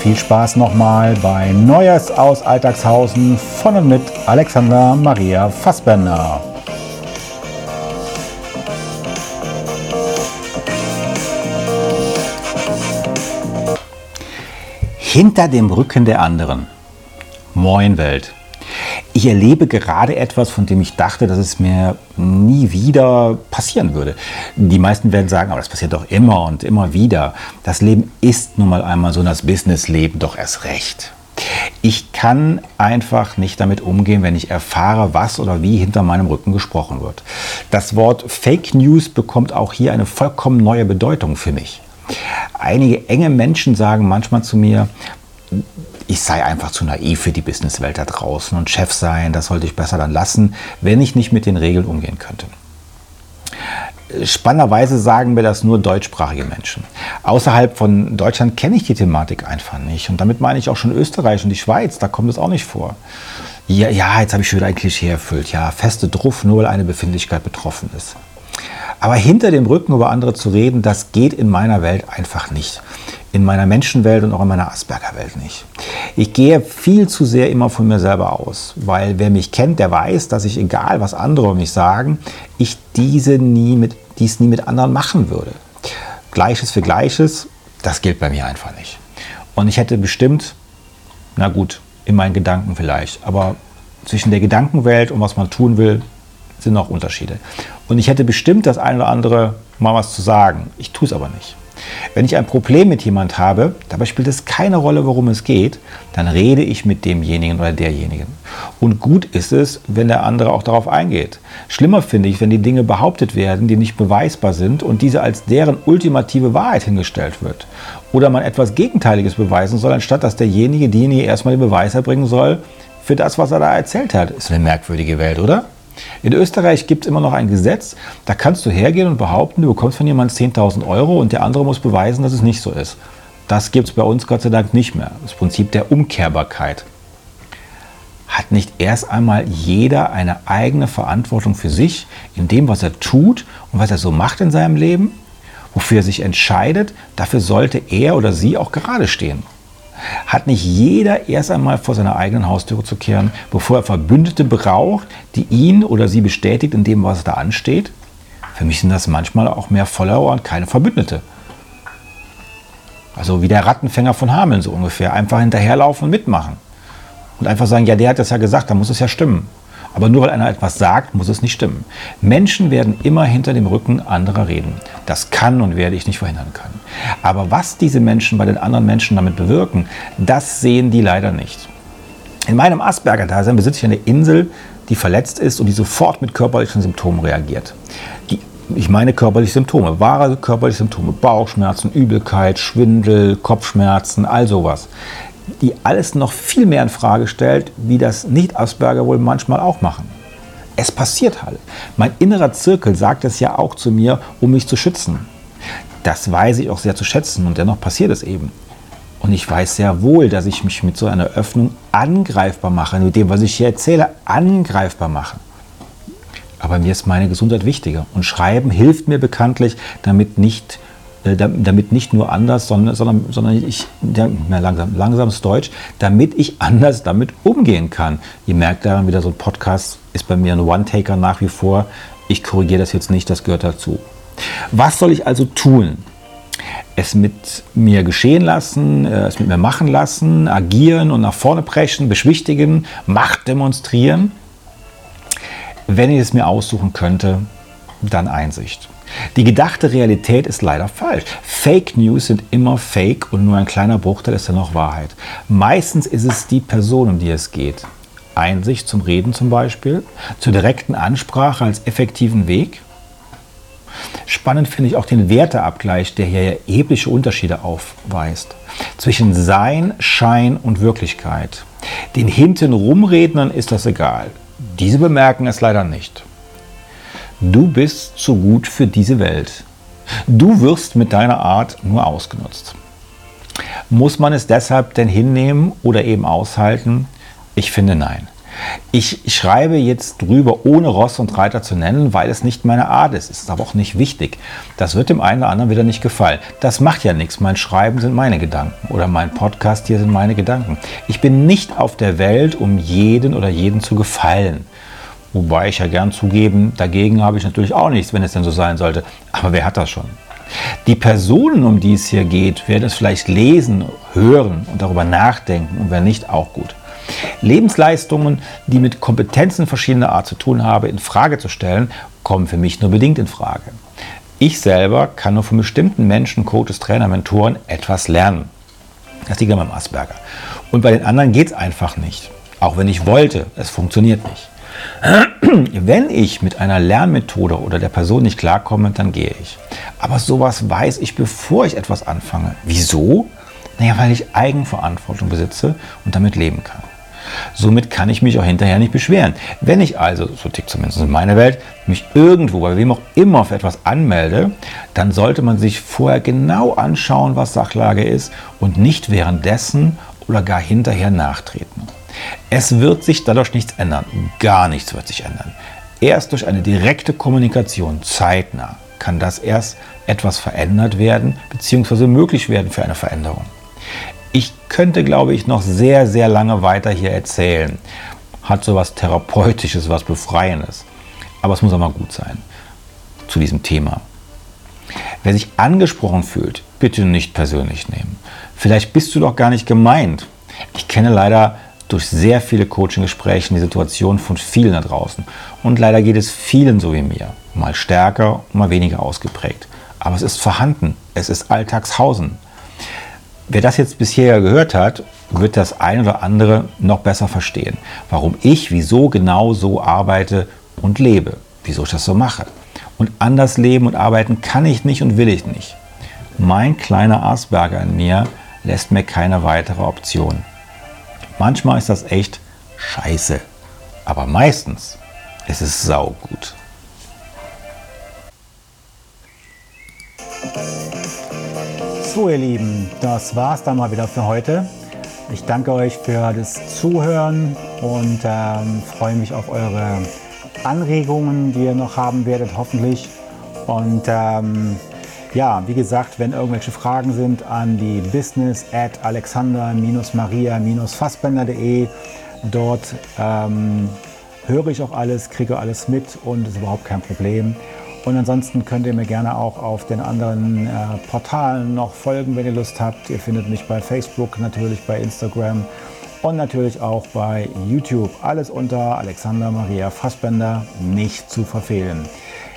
viel Spaß nochmal bei Neues aus Alltagshausen von und mit Alexander Maria Fassbender. Hinter dem Rücken der anderen. Moin Welt. Ich erlebe gerade etwas, von dem ich dachte, dass es mir nie wieder passieren würde. Die meisten werden sagen, aber das passiert doch immer und immer wieder. Das Leben ist nun mal einmal so, das Businessleben doch erst recht. Ich kann einfach nicht damit umgehen, wenn ich erfahre, was oder wie hinter meinem Rücken gesprochen wird. Das Wort Fake News bekommt auch hier eine vollkommen neue Bedeutung für mich. Einige enge Menschen sagen manchmal zu mir, ich sei einfach zu naiv für die Businesswelt da draußen und Chef sein, das sollte ich besser dann lassen, wenn ich nicht mit den Regeln umgehen könnte. Spannenderweise sagen mir das nur deutschsprachige Menschen. Außerhalb von Deutschland kenne ich die Thematik einfach nicht. Und damit meine ich auch schon Österreich und die Schweiz, da kommt es auch nicht vor. Ja, ja jetzt habe ich schon wieder ein Klischee erfüllt. Ja, feste Druff, nur weil eine Befindlichkeit betroffen ist. Aber hinter dem Rücken über andere zu reden, das geht in meiner Welt einfach nicht in meiner Menschenwelt und auch in meiner Asperger-Welt nicht. Ich gehe viel zu sehr immer von mir selber aus, weil wer mich kennt, der weiß, dass ich, egal was andere mich sagen, ich diese nie mit, dies nie mit anderen machen würde. Gleiches für Gleiches, das gilt bei mir einfach nicht. Und ich hätte bestimmt, na gut, in meinen Gedanken vielleicht, aber zwischen der Gedankenwelt und was man tun will, sind noch Unterschiede. Und ich hätte bestimmt das eine oder andere mal was zu sagen. Ich tue es aber nicht. Wenn ich ein Problem mit jemand habe, dabei spielt es keine Rolle, worum es geht, dann rede ich mit demjenigen oder derjenigen. Und gut ist es, wenn der andere auch darauf eingeht. Schlimmer finde ich, wenn die Dinge behauptet werden, die nicht beweisbar sind und diese als deren ultimative Wahrheit hingestellt wird. Oder man etwas Gegenteiliges beweisen soll, anstatt dass derjenige, diejenige erstmal den Beweis erbringen soll für das, was er da erzählt hat. Ist eine merkwürdige Welt, oder? In Österreich gibt es immer noch ein Gesetz, da kannst du hergehen und behaupten, du bekommst von jemandem 10.000 Euro und der andere muss beweisen, dass es nicht so ist. Das gibt es bei uns Gott sei Dank nicht mehr. Das Prinzip der Umkehrbarkeit. Hat nicht erst einmal jeder eine eigene Verantwortung für sich in dem, was er tut und was er so macht in seinem Leben? Wofür er sich entscheidet, dafür sollte er oder sie auch gerade stehen. Hat nicht jeder erst einmal vor seiner eigenen Haustüre zu kehren, bevor er Verbündete braucht, die ihn oder sie bestätigt in dem, was da ansteht? Für mich sind das manchmal auch mehr Follower und keine Verbündete. Also wie der Rattenfänger von Hameln so ungefähr. Einfach hinterherlaufen und mitmachen. Und einfach sagen, ja, der hat das ja gesagt, dann muss es ja stimmen. Aber nur weil einer etwas sagt, muss es nicht stimmen. Menschen werden immer hinter dem Rücken anderer reden. Das kann und werde ich nicht verhindern können. Aber was diese Menschen bei den anderen Menschen damit bewirken, das sehen die leider nicht. In meinem Asperger-Dasein besitze ich eine Insel, die verletzt ist und die sofort mit körperlichen Symptomen reagiert. Die, ich meine körperliche Symptome, wahre körperliche Symptome, Bauchschmerzen, Übelkeit, Schwindel, Kopfschmerzen, all sowas die alles noch viel mehr in Frage stellt, wie das Nicht-Asperger wohl manchmal auch machen. Es passiert halt. Mein innerer Zirkel sagt es ja auch zu mir, um mich zu schützen. Das weiß ich auch sehr zu schätzen und dennoch passiert es eben. Und ich weiß sehr wohl, dass ich mich mit so einer Öffnung angreifbar mache, mit dem, was ich hier erzähle, angreifbar mache. Aber mir ist meine Gesundheit wichtiger. Und Schreiben hilft mir bekanntlich, damit nicht damit nicht nur anders, sondern, sondern, sondern ich, ja, langsam, langsames Deutsch, damit ich anders damit umgehen kann. Ihr merkt daran wieder, so ein Podcast ist bei mir ein One-Taker nach wie vor. Ich korrigiere das jetzt nicht, das gehört dazu. Was soll ich also tun? es mit mir geschehen lassen, äh, es mit mir machen lassen, agieren und nach vorne brechen, beschwichtigen, Macht demonstrieren. Wenn ich es mir aussuchen könnte, dann Einsicht. Die gedachte Realität ist leider falsch. Fake News sind immer Fake und nur ein kleiner Bruchteil ist ja noch Wahrheit. Meistens ist es die Person, um die es geht. Einsicht zum Reden zum Beispiel, zur direkten Ansprache als effektiven Weg. Spannend finde ich auch den Werteabgleich, der hier erhebliche Unterschiede aufweist. Zwischen Sein, Schein und Wirklichkeit. Den Hintenrumrednern ist das egal. Diese bemerken es leider nicht. Du bist zu gut für diese Welt. Du wirst mit deiner Art nur ausgenutzt. Muss man es deshalb denn hinnehmen oder eben aushalten? Ich finde nein. Ich schreibe jetzt drüber, ohne Ross und Reiter zu nennen, weil es nicht meine Art ist. Es ist aber auch nicht wichtig. Das wird dem einen oder anderen wieder nicht gefallen. Das macht ja nichts. Mein Schreiben sind meine Gedanken oder mein Podcast hier sind meine Gedanken. Ich bin nicht auf der Welt, um jeden oder jeden zu gefallen. Wobei ich ja gern zugeben, dagegen habe ich natürlich auch nichts, wenn es denn so sein sollte. Aber wer hat das schon? Die Personen, um die es hier geht, werden es vielleicht lesen, hören und darüber nachdenken und wer nicht, auch gut. Lebensleistungen, die mit Kompetenzen verschiedener Art zu tun haben, in Frage zu stellen, kommen für mich nur bedingt in Frage. Ich selber kann nur von bestimmten Menschen, Coaches, Trainer, Mentoren etwas lernen. Das liegt an meinem Asperger. Und bei den anderen geht es einfach nicht. Auch wenn ich wollte, es funktioniert nicht. Wenn ich mit einer Lernmethode oder der Person nicht klarkomme, dann gehe ich. Aber sowas weiß ich, bevor ich etwas anfange. Wieso? Naja, weil ich Eigenverantwortung besitze und damit leben kann. Somit kann ich mich auch hinterher nicht beschweren. Wenn ich also, so tickt zumindest in meiner Welt, mich irgendwo, bei wem auch immer für etwas anmelde, dann sollte man sich vorher genau anschauen, was Sachlage ist und nicht währenddessen oder gar hinterher nachtreten. Es wird sich dadurch nichts ändern. Gar nichts wird sich ändern. Erst durch eine direkte Kommunikation zeitnah kann das erst etwas verändert werden, beziehungsweise möglich werden für eine Veränderung. Ich könnte, glaube ich, noch sehr, sehr lange weiter hier erzählen. Hat so was Therapeutisches, was Befreiendes. Aber es muss auch mal gut sein zu diesem Thema. Wer sich angesprochen fühlt, bitte nicht persönlich nehmen. Vielleicht bist du doch gar nicht gemeint. Ich kenne leider durch sehr viele Coaching-Gespräche die Situation von vielen da draußen. Und leider geht es vielen so wie mir. Mal stärker, mal weniger ausgeprägt. Aber es ist vorhanden. Es ist Alltagshausen. Wer das jetzt bisher gehört hat, wird das ein oder andere noch besser verstehen. Warum ich, wieso genau so arbeite und lebe. Wieso ich das so mache. Und anders leben und arbeiten kann ich nicht und will ich nicht. Mein kleiner Asperger in mir lässt mir keine weitere Option. Manchmal ist das echt scheiße, aber meistens ist es saugut. So ihr Lieben, das war's dann mal wieder für heute. Ich danke euch für das Zuhören und ähm, freue mich auf eure Anregungen, die ihr noch haben werdet, hoffentlich. Und ähm, ja, wie gesagt, wenn irgendwelche Fragen sind an die business at alexander-maria-fassbender.de. Dort ähm, höre ich auch alles, kriege alles mit und ist überhaupt kein Problem. Und ansonsten könnt ihr mir gerne auch auf den anderen äh, Portalen noch folgen, wenn ihr Lust habt. Ihr findet mich bei Facebook, natürlich bei Instagram und natürlich auch bei YouTube. Alles unter Alexander Maria Fassbender nicht zu verfehlen.